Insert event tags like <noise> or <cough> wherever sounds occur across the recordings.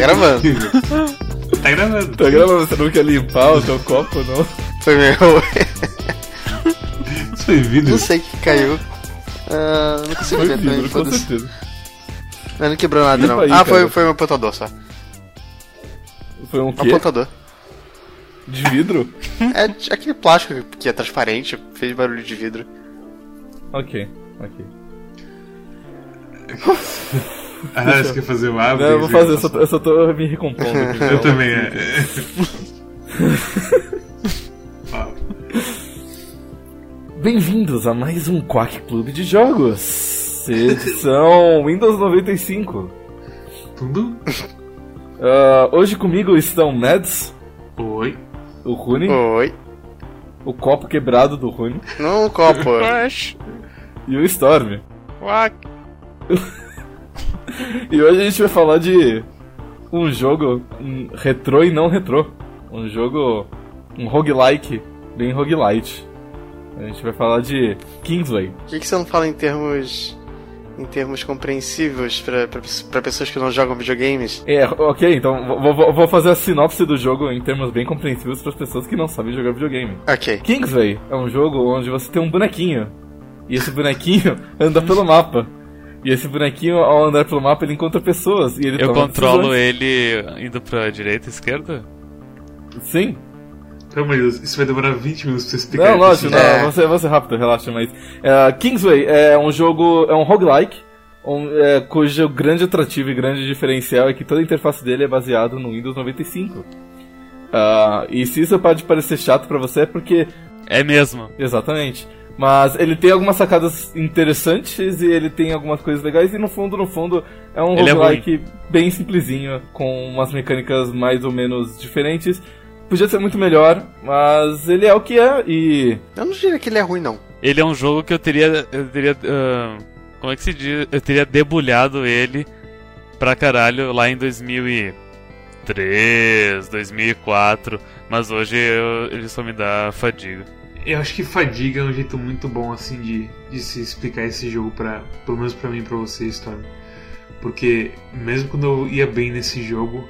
Tá gravando. <laughs> Tá gravando. Tá gravando, você não quer limpar o teu copo, não? Foi meu. Isso <laughs> foi vidro. Não sei o que caiu. Ah, não consigo Foi ver também. com foda-se. certeza. Não, não quebrou nada, Limpa não. aí, ah, foi, cara. foi um apontador só. Foi um Um quê? apontador. De vidro? É aquele plástico que é transparente, fez barulho de vidro. Ok, ok. <laughs> Ah, você quer fazer o árvore? Não, eu vou fazer, eu só, tô- eu só tô me recompondo. aqui, Eu também, é. <laughs> Fala. Bem-vindos a mais um Quack Clube de Jogos. Edição <laughs> Windows 95. Tudo? Ah, hoje comigo estão Mads, Oi. o Rune, Oi. o copo quebrado do Rune Não, um copo. <laughs> e o Storm. Uac. E hoje a gente vai falar de um jogo um, retrô e não retrô. Um jogo, um roguelike, bem roguelite. A gente vai falar de Kingsway. Por que, que você não fala em termos. em termos compreensíveis pra pessoas que não jogam videogames? É, ok, então vou, vou- fazer a sinopse do jogo em termos bem compreensíveis para as pessoas que não sabem jogar videogame. Ok. Kingsway é um jogo onde você tem um bonequinho. E esse bonequinho <laughs> anda pelo mapa. E esse bonequinho, ao andar pelo mapa, ele encontra pessoas. E ele Eu toma controlo decisões. ele indo pra direita e esquerda? Sim. Calma aí, isso vai demorar 20 minutos pra você explicar Não, lógico, isso. não, É. vou ser, vou ser rápido, relaxa, mas. é, Kingsway é um jogo. é um roguelike. Um, é, cujo grande atrativo e grande diferencial é que toda a interface dele é baseada no Windows 95. Ah, e se isso pode parecer chato pra você é porque É mesmo. Exatamente. Mas ele tem algumas sacadas interessantes e ele tem algumas coisas legais e no fundo, no fundo, é um Ele é roguelike bem simplesinho, com umas mecânicas mais ou menos diferentes. Podia ser muito melhor, mas ele é o que é e... Eu não diria que ele é ruim, não. Ele é um jogo que eu teria. Eu teria. ah, como é que se diz? Eu teria debulhado ele pra caralho lá em 2003, 2004. Mas hoje eu- ele só me dá fadiga. Eu acho que fadiga é um jeito muito bom, assim, de, de se explicar esse jogo, pra, pelo menos pra mim e pra você, Storm. Porque, mesmo quando eu ia bem nesse jogo,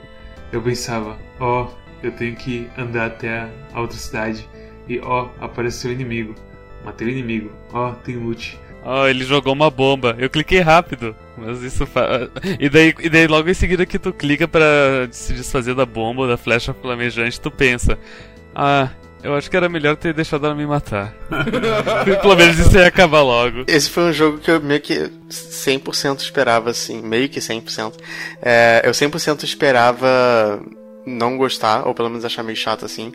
eu pensava, ó, eu tenho que andar até a, outra cidade. E, ó, apareceu o inimigo. Matei o inimigo. Ó, tem loot. Oh, ele jogou uma bomba. Eu cliquei rápido, mas isso fa... e daí e daí logo em seguida que tu clica pra se desfazer da bomba da flecha flamejante, tu pensa: "Ah, eu acho que era melhor ter deixado ela me matar". <laughs> Pelo menos isso ia acabar logo. Esse foi um jogo que eu meio que 100% esperava, assim, meio que 100%. É, eu 100% esperava não gostar, ou pelo menos achar meio chato, assim.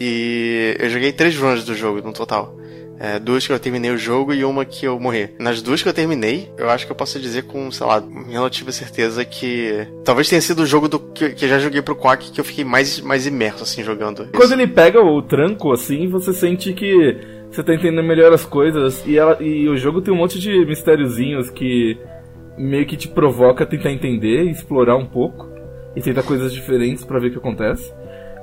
E eu joguei três runs do jogo no total. É, duas que eu terminei o jogo e uma que eu morri. Nas duas que eu terminei, eu acho que eu posso dizer com, sei lá, relativa certeza que. Talvez tenha sido o jogo do, que, que eu já joguei pro Quack que eu fiquei mais, mais imerso, assim, jogando. Quando ele pega o tranco, assim, você sente que você tá entendendo melhor as coisas e, ela, e o jogo tem um monte de mistériozinhos que meio que te provoca tentar entender explorar um pouco e tentar coisas diferentes pra ver o que acontece.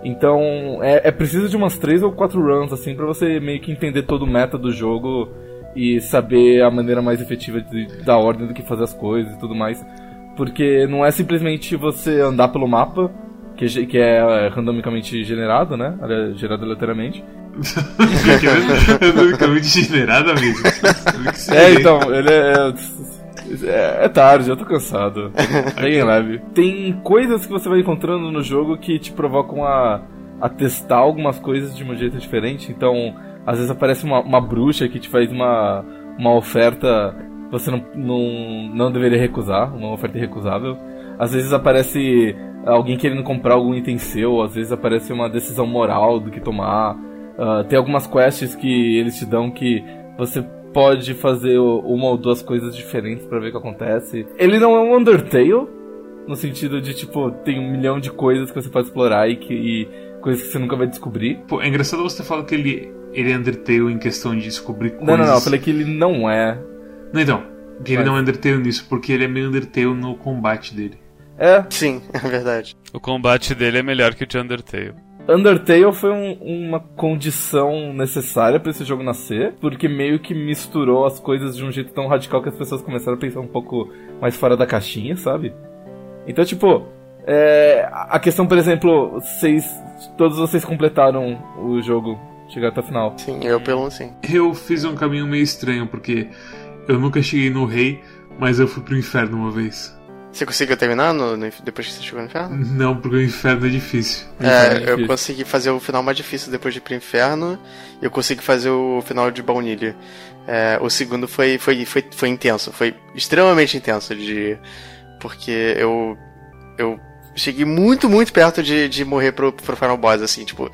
Então é, é preciso de umas três ou quatro runs assim pra você meio que entender todo o meta do jogo e saber a maneira mais efetiva de, da ordem do que fazer as coisas e tudo mais. Porque não é simplesmente você andar pelo mapa, que, que é randomicamente generado, né? Gerado aleatoriamente. <laughs> Randomicamente generado, amigo. É, então, ele é. É, é tarde, eu tô cansado. <laughs> Peguem leve. Tem coisas que você vai encontrando no jogo que te provocam a, a testar algumas coisas de um jeito diferente. Então, às vezes aparece uma, uma bruxa que te faz uma, uma oferta que você não, não, não deveria recusar, uma oferta irrecusável. Às vezes aparece alguém querendo comprar algum item seu, às vezes aparece uma decisão moral do que tomar. Ah, tem algumas quests que eles te dão que você pode fazer uma ou duas coisas diferentes pra ver o que acontece. Ele não é um Undertale, no sentido de, tipo, tem um milhão de coisas que você pode explorar e, que, e coisas que você nunca vai descobrir. Pô, é engraçado você falar que ele, ele é Undertale em questão de descobrir coisas. Não, não, não, eu falei que ele não é. Não, então. Que ele Mas- não é Undertale nisso, porque ele é meio Undertale no combate dele. É, Sim, <laughs> é verdade. O combate dele é melhor que o de Undertale. Undertale foi um, uma condição necessária para esse jogo nascer, porque meio que misturou as coisas de um jeito tão radical que as pessoas começaram a pensar um pouco mais fora da caixinha, sabe? Então, tipo, é, a questão, por exemplo, vocês, todos vocês completaram o jogo, chegaram até o final. Sim, eu pelo sim. Eu fiz um caminho meio estranho, porque eu nunca cheguei no rei, mas eu fui pro inferno uma vez. Você conseguiu terminar no, no- depois que você chegou no inferno? Não, porque o inferno é difícil. Inferno é É, eu difícil. consegui fazer o final mais difícil depois de ir pro inferno. E eu consegui fazer o final de baunilha. É, o segundo foi, foi, foi, foi intenso, foi extremamente intenso de. Porque eu. Eu cheguei muito, muito perto de, de morrer pro, pro Final Boss, assim, tipo.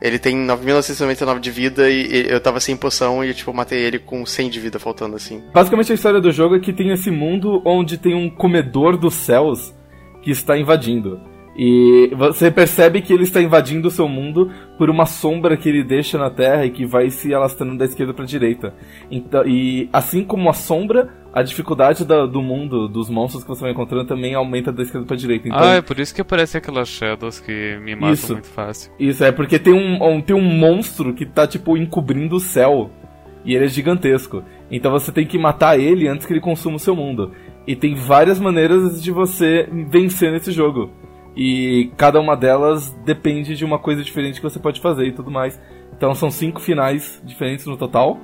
Ele tem 9.999 de vida e, eu tava sem poção e tipo, matei ele com 100 de vida faltando, assim. Basicamente a história do jogo é que tem esse mundo onde tem um comedor dos céus que está invadindo. E você percebe que ele está invadindo o seu mundo por uma sombra que ele deixa na terra e que vai se alastrando da esquerda para a direita. Então, e assim como a sombra, a dificuldade da- do mundo, dos monstros que você vai encontrando também aumenta da esquerda para direita. Então, Ah, é por isso que aparecem aquelas shadows que me matam Isso. muito fácil. Isso, é porque tem um, um- tem um monstro que tá, tipo, encobrindo o céu. E ele é gigantesco. Então você tem que matar ele antes que ele consuma o seu mundo. E tem várias maneiras de você vencer nesse jogo. E cada uma delas depende de uma coisa diferente que você pode fazer e tudo mais. Então são cinco finais diferentes no total.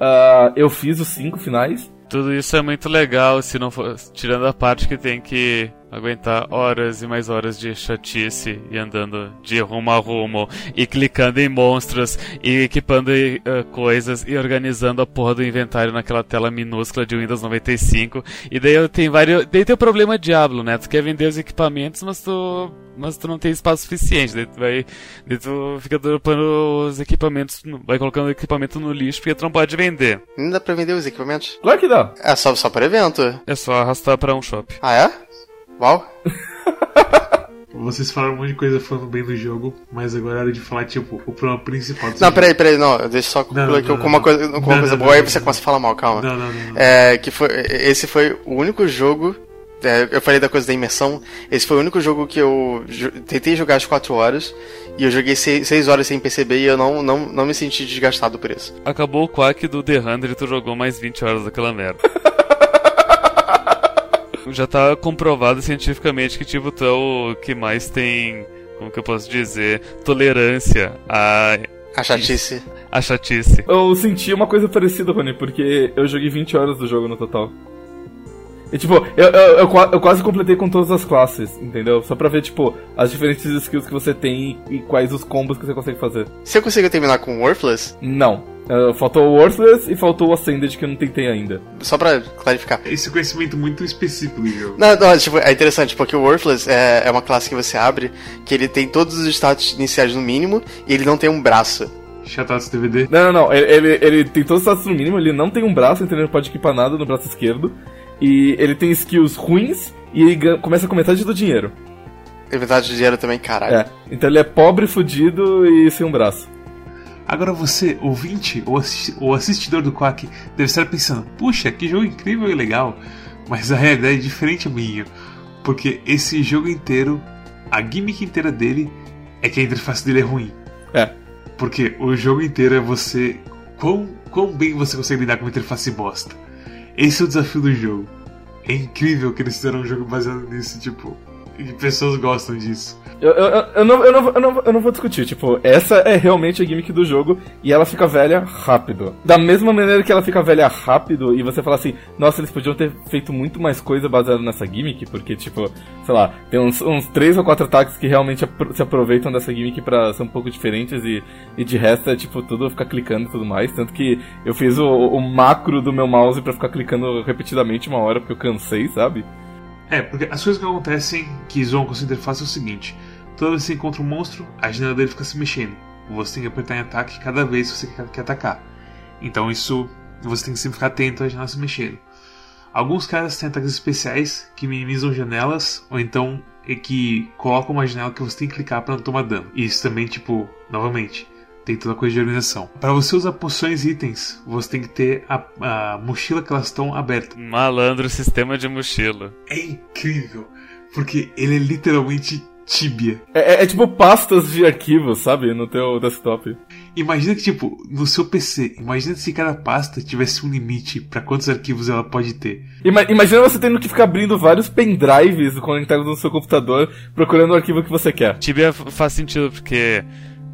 Ah, eu fiz os cinco finais. Tudo isso é muito legal, se não for, tirando a parte que tem que aguentar horas e mais horas de chatice e andando de rumo a rumo e clicando em monstros e equipando eh, coisas e organizando a porra do inventário naquela tela minúscula de Windows 95. E daí eu tenho vários, daí tem o problema Diablo, né? Tu quer vender os equipamentos, mas tu mas tu não tem espaço suficiente, daí tu vai, daí tu fica dropando os equipamentos, vai colocando o equipamento no lixo porque tu não pode vender. Não dá pra vender os equipamentos? Claro que dá. É só, só para evento. É só arrastar pra um shopping. Ah, é? Uau. Vocês falaram um monte de coisa falando bem do jogo, mas agora é hora de falar, tipo, o problema principal do Não, jogo. peraí, peraí, não, deixa eu só concluir Não, aqui não, com uma não. coisa, com uma Não, coisa não, boa, não, aí não, você não. começa a falar mal, calma. Não, não, não. É, que foi, esse foi o único jogo. é, eu falei da coisa da imersão. Esse foi o único jogo que eu tentei jogar às 4 horas. E eu joguei 6 horas sem perceber e eu não, não, não me senti desgastado por isso. Acabou o quack do The 100 e tu jogou mais 20 horas daquela merda. <laughs> Já tá comprovado cientificamente que tipo tu é o que mais tem, como que eu posso dizer, tolerância a, A chatice. a chatice. Eu senti uma coisa parecida, Rony, porque eu joguei 20 horas do jogo no total. E tipo, eu, eu, eu, eu quase completei com todas as classes, entendeu? Só pra ver, tipo, as diferentes skills que você tem e, e quais os combos que você consegue fazer. Você conseguiu terminar com Worthless? Não. Uh, faltou o Worthless e faltou o Ascended que eu não tentei ainda. Só pra clarificar. Esse conhecimento muito específico do jogo. Não, não, tipo, é interessante, porque o Worthless é, é uma classe que você abre, que ele tem todos os status iniciais no mínimo, e ele não tem um braço. Chatados DVD. Não, não, não. Ele, ele, ele tem todos os status no mínimo, ele não tem um braço, então ele não pode equipar nada no braço esquerdo. E ele tem skills ruins e ele ganha- começa com metade do dinheiro. Inventário de dinheiro também, caralho. É. Então ele é pobre, fudido e sem um braço. Agora você, ouvinte ou, assisti- ou assistidor do Quack, deve estar pensando: puxa, que jogo incrível e legal. Mas a realidade é diferente, amiguinho. Porque esse jogo inteiro, a gimmick inteira dele é que a interface dele é ruim. É. Porque o jogo inteiro é você. Quão, quão bem você consegue lidar com uma interface bosta. Esse é o desafio do jogo. É incrível que eles fizeram um jogo baseado nisso, tipo. E pessoas gostam disso. Eu, eu, eu, não, eu, não, eu, não, eu não vou discutir, tipo, essa é realmente a gimmick do jogo e ela fica velha rápido. Da mesma maneira que ela fica velha rápido e você fala assim, nossa, eles podiam ter feito muito mais coisa baseada nessa gimmick, porque, tipo, sei lá, tem uns, uns três ou quatro ataques que realmente se aproveitam dessa gimmick pra ser um pouco diferentes e, e de resto é, tipo, tudo ficar clicando e tudo mais. Tanto que eu fiz o, o macro do meu mouse pra ficar clicando repetidamente uma hora porque eu cansei, sabe? É, porque as coisas que acontecem que zoam com essa interface é o seguinte: toda vez que você encontra um monstro, a janela dele fica se mexendo. Você tem que apertar em ataque cada vez que você quer, quer atacar. Então isso você tem que sempre ficar atento à janela se mexendo. Alguns caras têm ataques especiais que minimizam janelas, ou então é que colocam uma janela que você tem que clicar para não tomar dano. Isso também, tipo, novamente, tem toda a coisa de organização. Para você usar poções e itens, você tem que ter a, a mochila que elas estão abertas. Malandro sistema de mochila. É incrível, porque ele é literalmente Tibia. É, é, é tipo pastas de arquivos, sabe? No teu desktop. Imagina que, tipo, no seu PC, imagina se cada pasta tivesse um limite pra quantos arquivos ela pode ter. Ima- imagina você tendo que ficar abrindo vários pendrives conectados no seu computador, procurando o arquivo que você quer. Tibia faz sentido, porque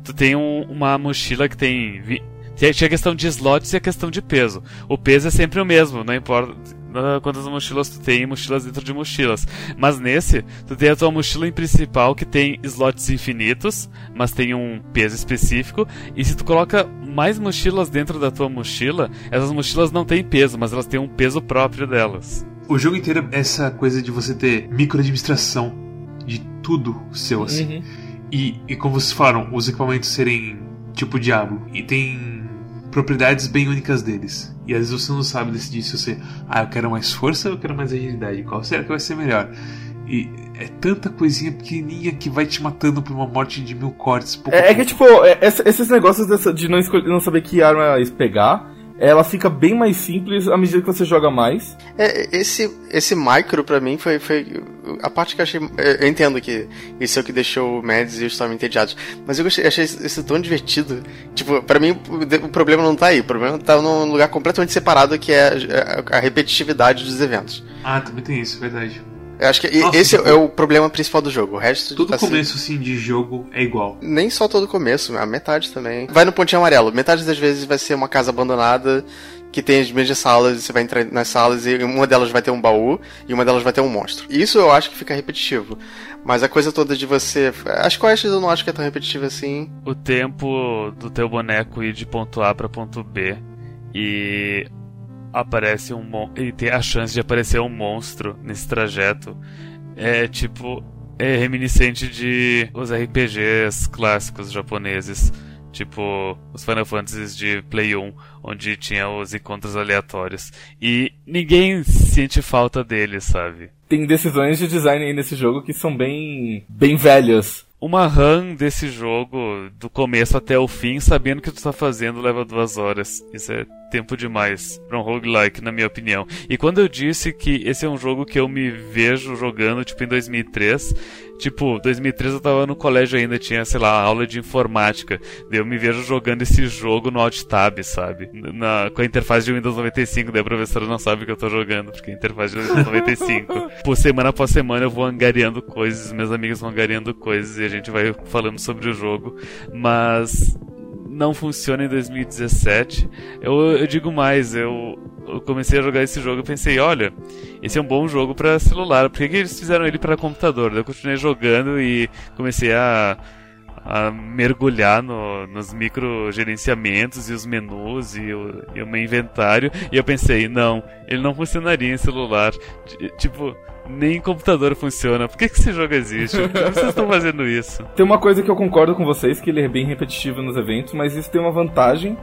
tu tem um- uma mochila que tem. vi- Tinha a questão de slots e a questão de peso. O peso é sempre o mesmo, não importa ah, quantas mochilas tu tem, mochilas dentro de mochilas. Mas nesse, tu tem a tua mochila em principal que tem slots infinitos, mas tem um peso específico. E se tu coloca mais mochilas dentro da tua mochila, essas mochilas não têm peso, mas elas têm um peso próprio delas. O jogo inteiro é essa coisa de você ter microadministração de tudo seu, assim. Uhum. E, e como vocês falaram, os equipamentos serem tipo Diablo e tem propriedades bem únicas deles. E às vezes você não sabe decidir se você, ah, eu quero mais força ou eu quero mais agilidade. Qual será que vai ser melhor? E é tanta coisinha pequenininha que vai te matando por uma morte de mil cortes. É, é que, tipo, é- esse- esses negócios dessa- de não, escolher, não saber que arma pegar, ela fica bem mais simples à medida que você joga mais. É, esse, esse micro pra mim foi, foi a parte que eu achei. Eu entendo que isso é o que deixou o Mads e o Storm entediados. Mas eu gostei, achei isso tão divertido. Tipo, pra mim o, problema não tá aí. O problema tá num lugar completamente separado que é a, a repetitividade dos eventos. Ah, também tem isso, verdade. Eu acho que Nossa, esse tipo- é o problema principal do jogo. O resto Todo assim, começo assim de jogo é igual. Nem só todo começo, a metade também. Vai no pontinho amarelo. Metade das vezes vai ser uma casa abandonada que tem as mesmas salas, você vai entrar nas salas e uma delas vai ter um baú e uma delas vai ter um monstro. Isso eu acho que fica repetitivo. Mas a coisa toda de você. As quests eu não acho que é tão repetitiva assim. o tempo do teu boneco ir de ponto A pra ponto B e aparece um mon- e tem a chance de aparecer um monstro nesse trajeto é tipo é reminiscente de os RPGs clássicos japoneses, tipo os Final Fantasies de Play 1, onde tinha os encontros aleatórios. E ninguém sente falta deles, sabe? Tem decisões de design aí nesse jogo que são bem, bem velhas. Uma run desse jogo, do começo até o fim, sabendo o que tu tá fazendo, leva duas horas. Isso é tempo demais pra um roguelike, na minha opinião. E quando eu disse que esse é um jogo que eu me vejo jogando, tipo, em 2003, tipo, 2003 eu tava no colégio ainda, tinha, sei lá, aula de informática. Daí eu me vejo jogando esse jogo no Alt Tab, sabe? Na, com a interface de Windows 95, daí a professora não sabe que eu tô jogando, porque é a interface de Windows 95. <laughs> Por semana após semana eu vou angariando coisas, meus amigos vão angariando coisas e a gente vai falando sobre o jogo. Mas não funciona em 2017. Eu, eu digo mais, eu, eu comecei a jogar esse jogo e pensei, olha, esse é um bom jogo pra celular, por que, que eles fizeram ele pra computador? Eu continuei jogando e comecei a, a mergulhar no, nos micro gerenciamentos e os menus e o, e o meu inventário e eu pensei, não, ele não funcionaria em celular. Tipo, nem em computador funciona. Por que, que esse jogo existe? Por que vocês estão <laughs> fazendo isso? Tem uma coisa que eu concordo com vocês, que ele é bem repetitivo nos eventos, mas isso tem uma vantagem,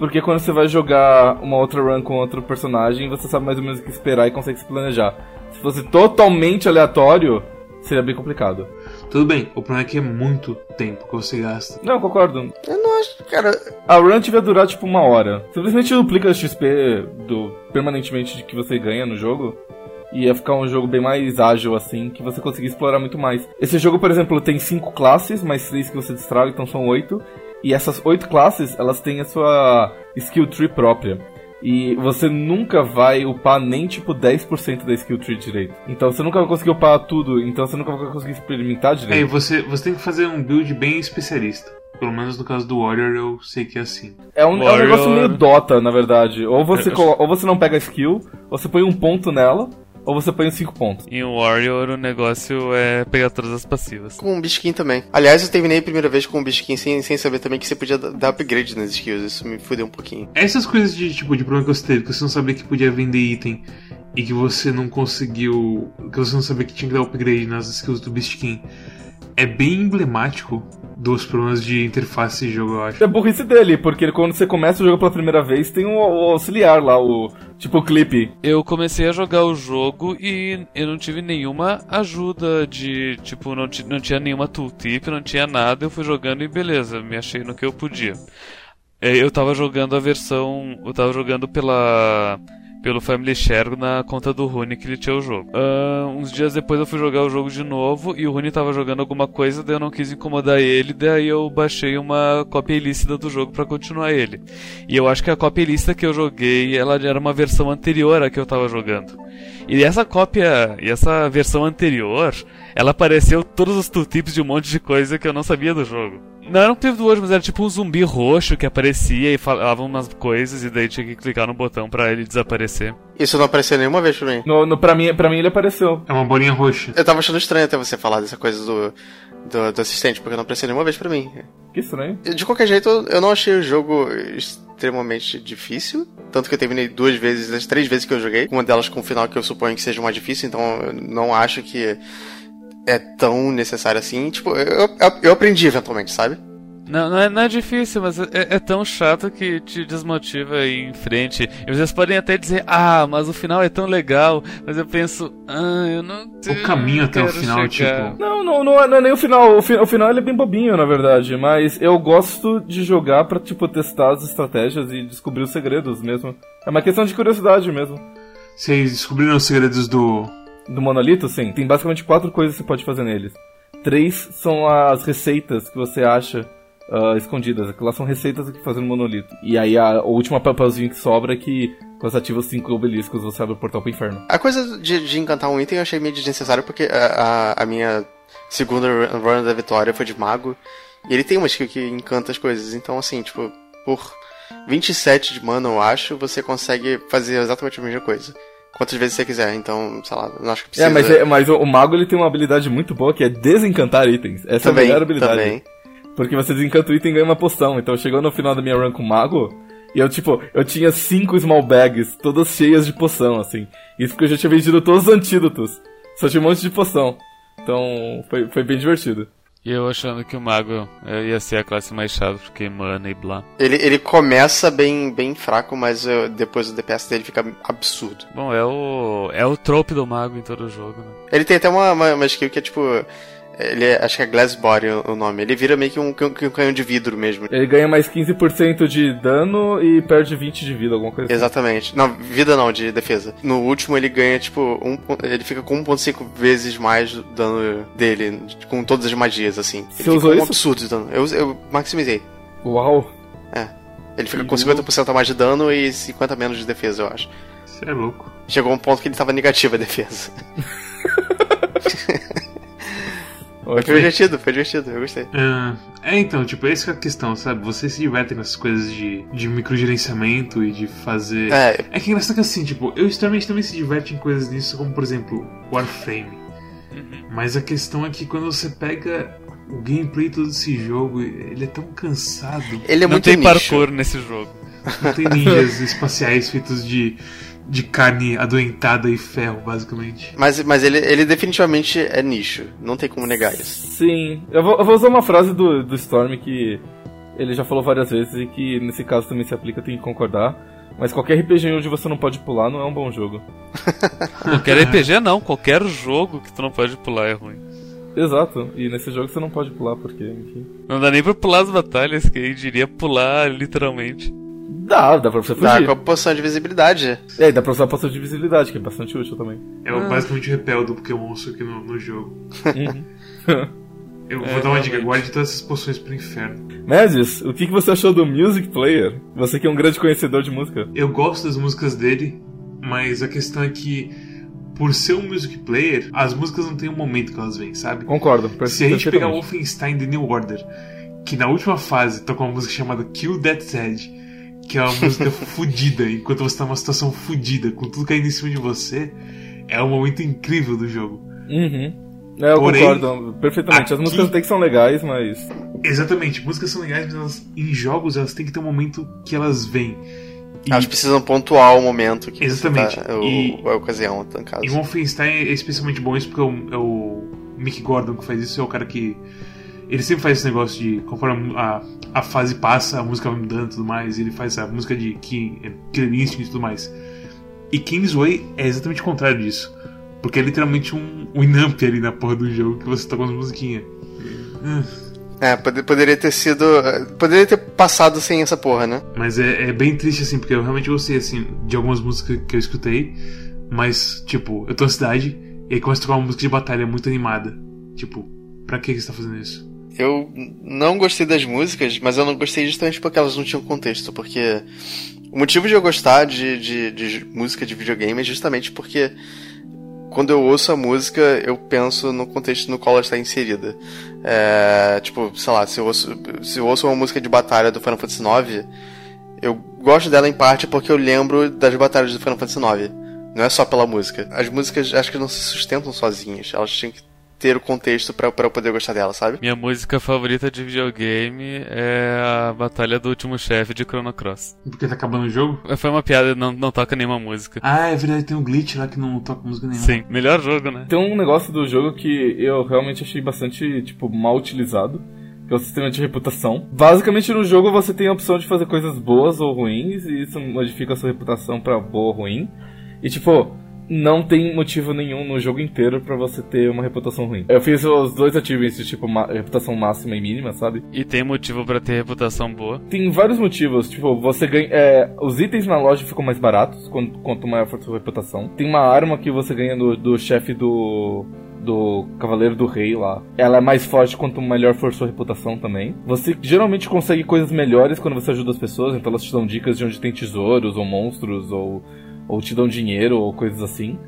porque quando você vai jogar uma outra run com outro personagem, você sabe mais ou menos o que esperar e consegue se planejar. Se fosse totalmente aleatório, seria bem complicado. Tudo bem, o problema é que é muito tempo que você gasta. Não, eu concordo. Eu não acho, cara. A run devia durar tipo uma hora. Simplesmente duplica o XP do, permanentemente que você ganha no jogo. E ia ficar um jogo bem mais ágil, assim, que você conseguir explorar muito mais. Esse jogo, por exemplo, tem cinco classes, mais três que você destraga, então são oito. E essas oito classes, elas têm a sua skill tree própria. E você nunca vai upar nem tipo 10% da skill tree direito. Então você nunca vai conseguir upar tudo, então você nunca vai conseguir experimentar É, e direito. você, você tem que fazer um build bem especialista. Pelo menos no caso do Warrior eu sei que é assim. É um, é um Warrior- negócio meio Dota, na verdade. Ou você, colo- ou você não pega a skill, ou você põe um ponto nela, ou você põe os cinco pontos. Em Warrior o negócio é pegar todas as passivas. Com um bisquinho também. Aliás, eu terminei a primeira vez com um bisquinho sem, sem saber também que você podia dar- upgrade nas skills. Isso me fudeu um pouquinho. Essas coisas de tipo de problema que você teve, que você não sabia que podia vender item e que você não conseguiu. que você não sabia que tinha que dar upgrade nas skills do Beastkin. É bem emblemático dos problemas de interface de jogo, eu acho. É burrice dele, porque quando você começa o jogo pela primeira vez, tem o, o auxiliar lá, o tipo o clipe. Eu comecei a jogar o jogo e eu não tive nenhuma ajuda de. Tipo, não, não tinha nenhuma tooltip, não tinha nada. Eu fui jogando e beleza, me achei no que eu podia. É, Eu tava jogando a versão. Eu tava jogando pela. Pelo Family Share na conta do Rune que ele tinha o jogo. Uh, uns dias depois eu fui jogar o jogo de novo e o Rune tava jogando alguma coisa, daí eu não quis incomodar ele, daí eu baixei uma cópia ilícita do jogo para continuar ele. E eu acho que a cópia ilícita que eu joguei, ela era uma versão anterior à que eu tava jogando. E essa cópia, e essa versão anterior, ela apareceu todos os tooltips de um monte de coisa que eu não sabia do jogo. Não era um tempo do hoje, mas era tipo um zumbi roxo que aparecia e falava umas coisas e daí tinha que clicar no botão para ele desaparecer. Isso não apareceu nenhuma vez pra mim. No, no, pra, mim, pra mim ele apareceu. É uma bolinha roxa. Eu tava achando estranho até você falar dessa coisa do, do, do assistente, porque não apareceu nenhuma vez pra mim. Que estranho. De qualquer jeito, eu não achei o jogo extremamente difícil. Tanto que eu terminei duas vezes, as três vezes que eu joguei. Uma delas com um final que eu suponho que seja mais difícil, então eu não acho que é tão necessário assim. Tipo, eu, eu, eu aprendi eventualmente, sabe? Não, não é, não é difícil, mas é, é, tão chato que te desmotiva a ir em frente. E vocês podem até dizer, ah, mas o final é tão legal. Mas eu penso, ah, eu não O caminho até o final, chegar. tipo. Não, não, não é, não é nem o final. O, fi, o final ele é bem bobinho, na verdade. Mas eu gosto de jogar pra, tipo, testar as estratégias e descobrir os segredos mesmo. É uma questão de curiosidade mesmo. Vocês descobriram os segredos do. Do monolito, sim. Tem basicamente quatro coisas que você pode fazer neles. Três são as receitas que você acha uh, escondidas. Aquelas são receitas que fazem no monolito. E aí a, o último papelzinho que sobra é que quando você ativa os cinco obeliscos, você abre o portal pro inferno. A coisa de, de encantar um item eu achei meio desnecessário porque a, a, a minha segunda run da vitória foi de mago. E ele tem uma skill que encanta as coisas. Então, assim, tipo, por 27 de mana, eu acho, você consegue fazer exatamente a mesma coisa. Quantas vezes você quiser, então, sei lá, não acho que precisa. É, mas, é, mas o, o, mago ele tem uma habilidade muito boa que é desencantar itens. Essa também, é a melhor habilidade. Também. Porque você desencanta o item e ganha uma poção. Então chegou no final da minha run com o mago, e eu, tipo, eu tinha cinco small bags, todas cheias de poção, assim. Isso porque eu já tinha vendido todos os antídotos. Só tinha um monte de poção. Então, foi, foi bem divertido. E eu achando que o mago ia ser a classe mais chata, porque mana e blá. Ele, ele começa bem, bem fraco, mas uh, depois o DPS dele fica absurdo. Bom, é o. é o trope do mago em todo o jogo, né? Ele tem até uma, uma, uma skill que é tipo. Ele é, acho que é Glass Body o nome. Ele vira meio que um, um, um canhão de vidro mesmo. Ele ganha mais 15% de dano e perde 20 de vida, alguma coisa assim. Exatamente. Não, vida não, de defesa. No último ele ganha, tipo, um, ele fica com 1.5 vezes mais do dano dele, com todas as magias, assim. Você ele usou fica um isso? absurdo de dano. Eu, eu maximizei. Uau! É. Ele fica com 50% a mais de dano e 50 menos de defesa, eu acho. Você é louco. Chegou um ponto que ele tava negativo a defesa. <laughs> <laughs> Foi divertido, foi divertido, eu gostei. Ah, é, então, tipo, essa é a questão, sabe? Vocês se divertem nessas coisas de, de microgerenciamento e de fazer. É, É que é engraçado que assim, tipo, eu extremamente também se diverte em coisas disso, como por exemplo, Warframe. Mas a questão é que quando você pega o gameplay todo desse jogo, ele é tão cansado. ele é não muito tem nicho. parkour nesse jogo. Não tem ninjas espaciais feitos de, de carne adoentada e ferro, basicamente. Mas, mas ele, ele definitivamente é nicho. Não tem como negar isso. Sim. Eu vou, eu vou usar uma frase do, do Storm que ele já falou várias vezes e que nesse caso também se aplica, tenho que concordar. Mas qualquer RPG onde você não pode pular não é um bom jogo. <laughs> Qualquer RPG não, qualquer jogo que tu não pode pular é ruim. Exato. E nesse jogo você não pode pular porque, enfim. Não dá nem pra pular as batalhas, que aí diria pular literalmente. Dá, dá pra você Dá fugir. com a poção de visibilidade. É, e dá pra usar a poção de visibilidade, que é bastante útil também. É o basicamente o repel do Pokémon aqui no, no jogo. Uhum. <laughs> Eu É, vou dar uma dica, guarde todas essas poções pro inferno. Médios, o que, que você achou do Music Player? Você que é um grande conhecedor de música. Eu gosto das músicas dele, mas a questão é que, por ser um music player, as músicas não tem um momento que elas vêm, sabe? Concordo. Se a gente pegar o. Wolfenstein The New Order, que na última fase toca uma música chamada Kill That Sad, que é uma música fodida, enquanto você tá numa situação fodida, com tudo caindo em cima de você, é um momento incrível do jogo. Uhum. É, eu Porém, concordo perfeitamente. As aqui- músicas até que são legais, mas. Exatamente, músicas são legais, mas elas, em jogos elas têm que ter um momento que elas vêm. E Elas precisam pontuar o momento que Exatamente. Você tá, o, E- a ocasião, no caso. em Wolfenstein é especialmente bom isso porque é o, é o Mick Gordon que faz isso, é o cara que. Ele sempre faz esse negócio de conforme a, a fase passa, a música vai mudando e tudo mais, ele faz a música de é, Killer Instinct e tudo mais. E Kingsway é exatamente o contrário disso. Porque é literalmente um, um Inamp ali na porra do jogo que você toca umas musiquinhas. É, pode- poderia ter sido. Poderia ter passado sem essa porra, né? Mas é, é bem triste, assim, porque eu realmente gostei, assim, de algumas músicas que eu escutei. Mas, tipo, eu tô na cidade e aí começa a tocar uma música de batalha muito animada. Tipo, pra que você tá fazendo isso? Eu não gostei das músicas, mas eu não gostei justamente porque elas não tinham contexto. Porque o motivo de eu gostar de, de, de música de videogame é justamente porque quando eu ouço a música, eu penso no contexto no qual ela está inserida. É, tipo, sei lá, se eu, ouço, se eu ouço uma música de batalha do Final Fantasy IX, eu gosto dela em parte porque eu lembro das batalhas do Final Fantasy IX. Não é só pela música. As músicas acho que não se sustentam sozinhas. Elas tinham que ter o contexto pra, pra eu poder gostar dela, sabe? Minha música favorita de videogame é a Batalha do Último Chefe de Chrono Cross. Porque tá acabando o jogo? Foi uma piada, não, não toca nenhuma música. Ah, é verdade, tem um glitch lá que não toca música nenhuma. Sim, melhor jogo, né? Tem um negócio do jogo que eu realmente achei bastante, tipo, mal utilizado. Que é o sistema de reputação. Basicamente, no jogo você tem a opção de fazer coisas boas ou ruins, e isso modifica a sua reputação pra boa ou ruim. E, tipo, não tem motivo nenhum no jogo inteiro pra você ter uma reputação ruim. Eu fiz os dois achievements de, tipo, reputação máxima e mínima, sabe? E tem motivo pra ter reputação boa. Tem vários motivos, tipo, você ganha. é, os itens na loja ficam mais baratos quanto, quanto maior for sua reputação. Tem uma arma que você ganha do, do chefe do. Do Cavaleiro do Rei lá. Ela é mais forte quanto melhor for sua reputação também. Você geralmente consegue coisas melhores quando você ajuda as pessoas, então elas te dão dicas de onde tem tesouros, ou monstros, ou, ou te dão dinheiro, ou coisas assim.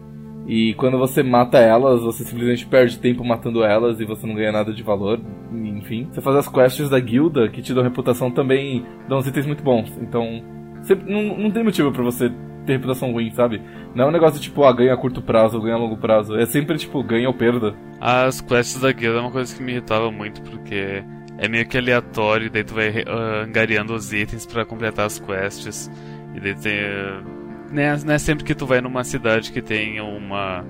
E quando você mata elas, você simplesmente perde tempo matando elas e você não ganha nada de valor. Enfim, você faz as quests da guilda que te dão reputação também dão uns itens muito bons. Então, você, não, não tem motivo pra você ter reputação ruim, sabe? Não é um negócio tipo, ah, ganha a curto prazo ganha a longo prazo. É sempre tipo, ganha ou perda. As quests da guilda é uma coisa que me irritava muito, porque é meio que aleatório, e daí tu vai ah, angariando os itens pra completar as quests. E daí tem. ah, Não é, não é sempre que tu vai numa cidade que tem uma.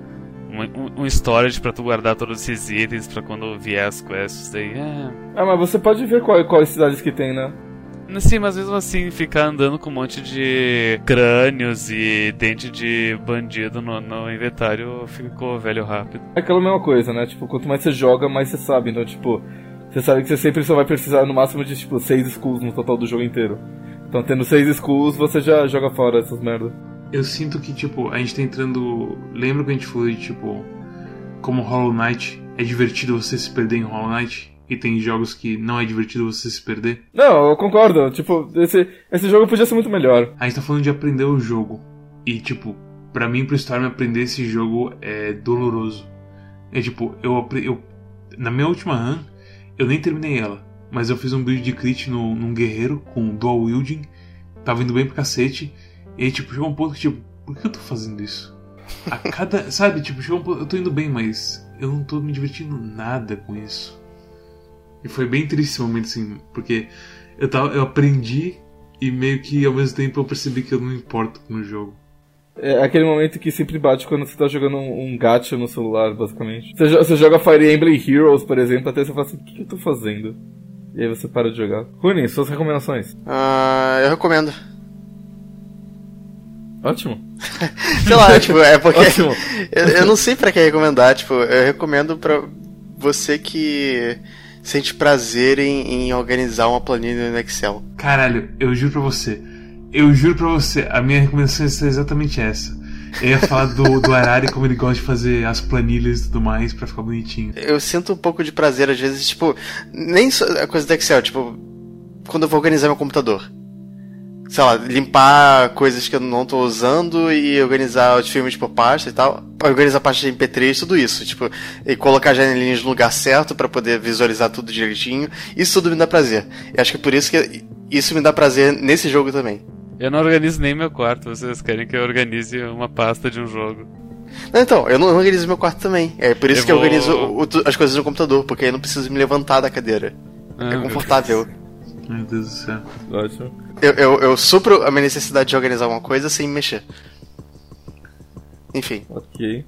Um, um storage pra tu guardar todos esses itens pra quando vier as quests. Daí, é. Ah, mas você pode ver qual, quais cidades que tem, né? Sim, mas mesmo assim, ficar andando com um monte de crânios e dente de bandido no, no inventário ficou velho rápido. É aquela mesma coisa, né? Tipo, quanto mais você joga, mais você sabe. Então, tipo, você sabe que você sempre só vai precisar no máximo de, tipo, seis skulls no total do jogo inteiro. Então, tendo seis skulls, você já joga fora essas merdas. Eu sinto que, tipo, a gente tá entrando. Lembra que a gente falou de, tipo, como Hollow Knight é divertido você se perder em Hollow Knight? E tem jogos que não é divertido você se perder? Não, eu concordo. Tipo, esse, esse jogo podia ser muito melhor. A gente tá falando de aprender o jogo. E, tipo, pra mim, pro Storm, aprender esse jogo é doloroso. É tipo, eu, eu Na minha última run, eu nem terminei ela. Mas eu fiz um build de crit no, num guerreiro com dual wielding. Tava indo bem pro cacete. E aí, tipo, chegou um ponto que, tipo, por que eu tô fazendo isso? A <laughs> cada. sabe, tipo, chegou um ponto. Eu tô indo bem, mas eu não tô me divertindo nada com isso. E foi bem triste esse momento, assim, porque eu, tava, eu aprendi e meio que ao mesmo tempo eu percebi que eu não importo no jogo. É aquele momento que sempre bate quando você tá jogando um, um gacha no celular, basicamente. Você, você joga Fire Emblem Heroes, por exemplo, até você fala assim, o que, que eu tô fazendo? E aí você para de jogar. Rune, suas recomendações. Ah, eu recomendo. Ótimo. <laughs> Sei lá, <laughs> tipo, é porque. Ótimo. eu, eu não sei pra que recomendar, tipo, eu recomendo pra você que sente prazer em, em organizar uma planilha no Excel. Caralho, eu juro pra você. Eu juro pra você, a minha recomendação é exatamente essa. Eu ia falar do, do Arari como ele gosta de fazer as planilhas e tudo mais pra ficar bonitinho. Eu sinto um pouco de prazer, às vezes, tipo, nem só a coisa do Excel, tipo, quando eu vou organizar meu computador. Sei lá, limpar coisas que eu não tô usando e organizar os filmes por pasta e tal. Organizar pasta de MP3, tudo isso. Tipo, e colocar as janelinhas no lugar certo pra poder visualizar tudo direitinho. Isso tudo me dá prazer. E acho que é por isso que isso me dá prazer nesse jogo também. Eu não organizo nem meu quarto, vocês querem que eu organize uma pasta de um jogo. Não, então, eu não organizo meu quarto também. É por isso Eu que eu vou- organizo o- o- as coisas no computador, porque aí eu não preciso me levantar da cadeira. Ah, É confortável. Meu Deus do céu. Ótimo. Eu, eu, eu supro a minha necessidade de organizar uma coisa sem mexer. Enfim. Ok.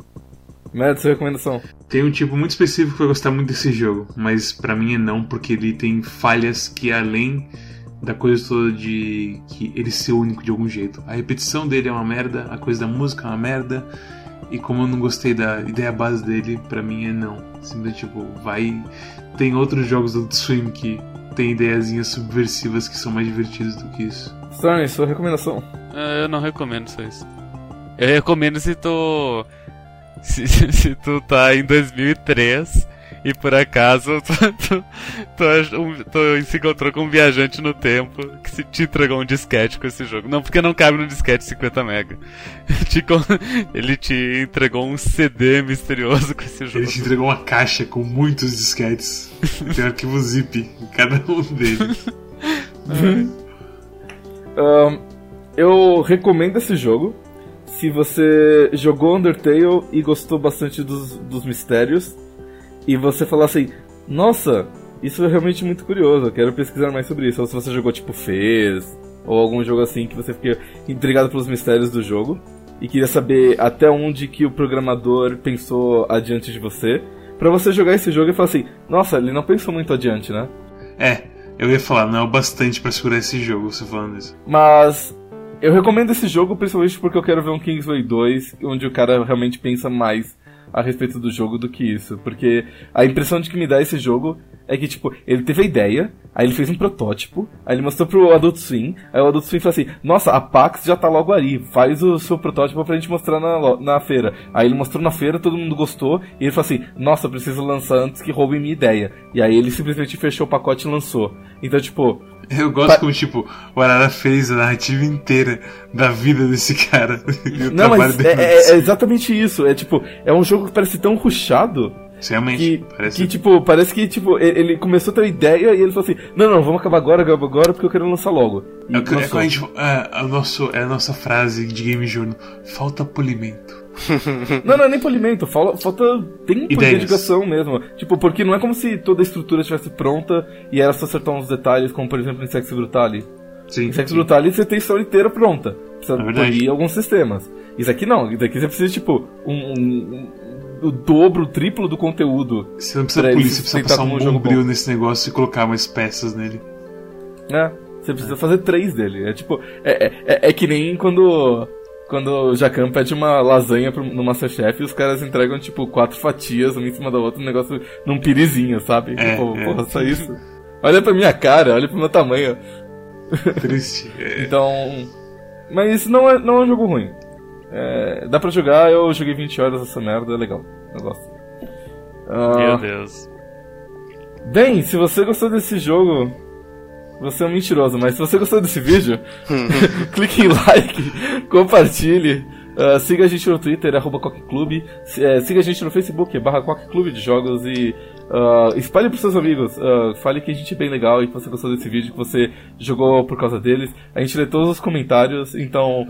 Mads, sua recomendação. Tem um tipo muito específico que vai gostar muito desse jogo, mas pra mim é não, porque ele tem falhas que além da coisa toda de que ele ser único de algum jeito. A repetição dele é uma merda, a coisa da música é uma merda, E como eu não gostei da ideia base dele, pra mim é não. Simplesmente, tipo, vai. Tem outros jogos do Swim que tem ideiazinhas subversivas que são mais divertidos do que isso. Storm, sua recomendação. É, Eu não recomendo só isso. Eu recomendo se tu. Se, <laughs> se, se tu tá em 2003 e por acaso <laughs> tu, tu, tu, um- se encontrou com um viajante no tempo que se te entregou um disquete com esse jogo. Não, porque não cabe no disquete 50 mega. <laughs> Ele te entregou um CD misterioso com esse jogo. Ele te entregou uma caixa com muitos disquetes. <laughs> Tem um arquivo zip em cada um deles. Ahn, eu recomendo esse jogo se você jogou Undertale e gostou bastante dos, dos mistérios e você falar assim, nossa, isso é realmente muito curioso, eu quero pesquisar mais sobre isso. Ou se você jogou tipo Fez, ou algum jogo assim que você fica intrigado pelos mistérios do jogo e queria saber até onde que o programador pensou adiante de você. Pra você jogar esse jogo e falar assim, nossa, ele não pensou muito adiante, né? É, eu ia falar, não é o bastante pra segurar esse jogo, você falando isso. Mas eu recomendo esse jogo principalmente porque eu quero ver um Kingsway 2 onde o cara realmente pensa mais a respeito do jogo do que isso. Porque a impressão de que me dá esse jogo é que, tipo, ele teve a ideia, aí ele fez um protótipo, aí ele mostrou pro Adult Swim, aí o Adult Swim falou assim, nossa, a Pax já tá logo ali, faz o seu protótipo pra gente mostrar na, na feira. Aí ele mostrou na feira, todo mundo gostou, e ele falou assim, nossa, eu preciso lançar antes que roubem minha ideia. E aí ele simplesmente fechou o pacote e lançou. Então, tipo, Eu gosto Pa- como, tipo, o Arara fez a narrativa inteira da vida desse cara. <laughs> Não, mas é, é- é exatamente isso. É tipo, é um jogo que parece tão rushado Realmente, que, parece. que tipo, parece que tipo, ele começou a ter uma ideia e ele falou assim: Não, não, vamos acabar agora, acabar agora, porque eu quero lançar logo. E É, é lançou. quando a gente, é, a nosso, é a nossa frase de Game Journal. Falta polimento. <laughs> Não, não é nem polimento, falta, falta tempo de Ideias. dedicação mesmo. Tipo, porque não é como se toda a estrutura estivesse pronta e era só acertar uns detalhes, como por exemplo em Sex Brutale. Sim. Em Sex sim. Brutale você tem a história inteira pronta. Precisa É polir alguns sistemas. Isso aqui não, isso aqui você precisa, tipo, um- um- o dobro, o triplo do conteúdo. Você não precisa ele você precisa passar um bombril bom. nesse negócio e colocar mais peças nele. né? Você precisa fazer três dele. É tipo. É, é, é- é que nem quando. Quando o Jacan pede uma lasanha pro, no Masterchef e os caras entregam, tipo, quatro fatias uma em cima da outra, um negócio num pirizinho, sabe? É, tipo, é. porra, só isso. Olha pra minha cara, olha pro meu tamanho. Triste. É, <laughs> Então. Mas não é, não é um jogo ruim. É, dá pra jogar, eu joguei 20 horas essa merda, é legal. Eu gosto. Ah, Meu Deus. Bem, se você gostou desse jogo, você é um mentiroso, mas se você gostou desse vídeo, <laughs> clique em like, compartilhe, ah, siga a gente no Twitter, arroba Coqueclube, eh, siga a gente no Facebook, barra Coqueclube de Jogos e ah, espalhe pros seus amigos, ah, fale que a gente é bem legal e que você gostou desse vídeo, que você jogou por causa deles. A gente lê todos os comentários, então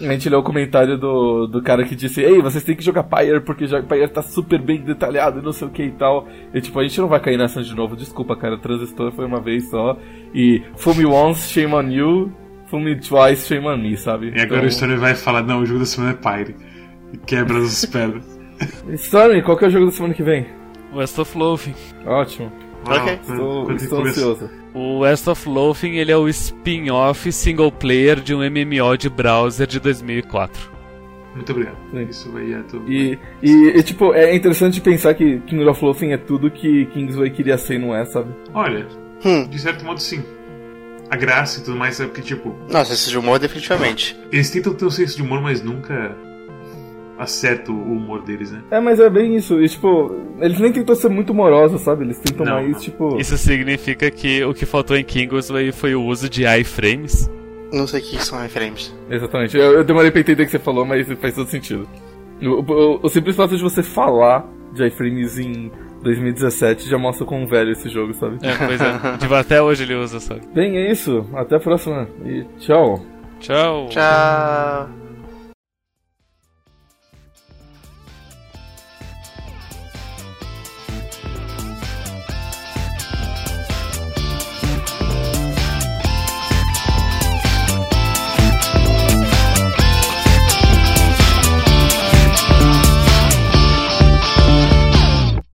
a gente leu o comentário do, do cara que disse Ei, vocês têm que jogar Pyre porque já- Pyre tá super bem detalhado e não sei o que e tal. E tipo, a gente não vai cair nessa de novo. Desculpa, cara, Transistor foi uma vez só. E Fool me once, shame on you. Fool me twice, shame on me, sabe? E agora o Story vai falar, não, o jogo da semana é Pyre. E quebra as <laughs> pedras. Stormy, qual que é o jogo da semana que vem? West of Loathing. Ótimo. Ok. Estou, estou ansioso. O West of Loathing ele é o spin-off single player de um MMO de browser de 2004. Muito obrigado. Sim. Isso vai a tudo. E, e, e, tipo, é interessante pensar que King of Loathing é tudo que Kingsway queria ser e não é, sabe? Olha, Hum. de certo modo sim. A graça e tudo mais é porque, tipo, Nossa, esse de humor definitivamente. eles tentam ter um senso de humor, mas nunca acertam o humor deles, né? É, mas é bem isso. E, tipo, eles nem tentam ser muito morosos, sabe? Eles tentam Não, mais, não. tipo. Isso significa que o que faltou em Kingsway foi o uso de iframes. Não sei o que são iframes. Exatamente. Eu, eu demorei pra entender o que você falou, mas faz todo sentido. O, o- o simples fato de você falar de iframes em 2017 já mostra quão velho esse jogo, sabe? É, pois é. <laughs> Tipo, até hoje ele usa, sabe? Bem, é isso. Até a próxima. E tchau. Tchau. Tchau.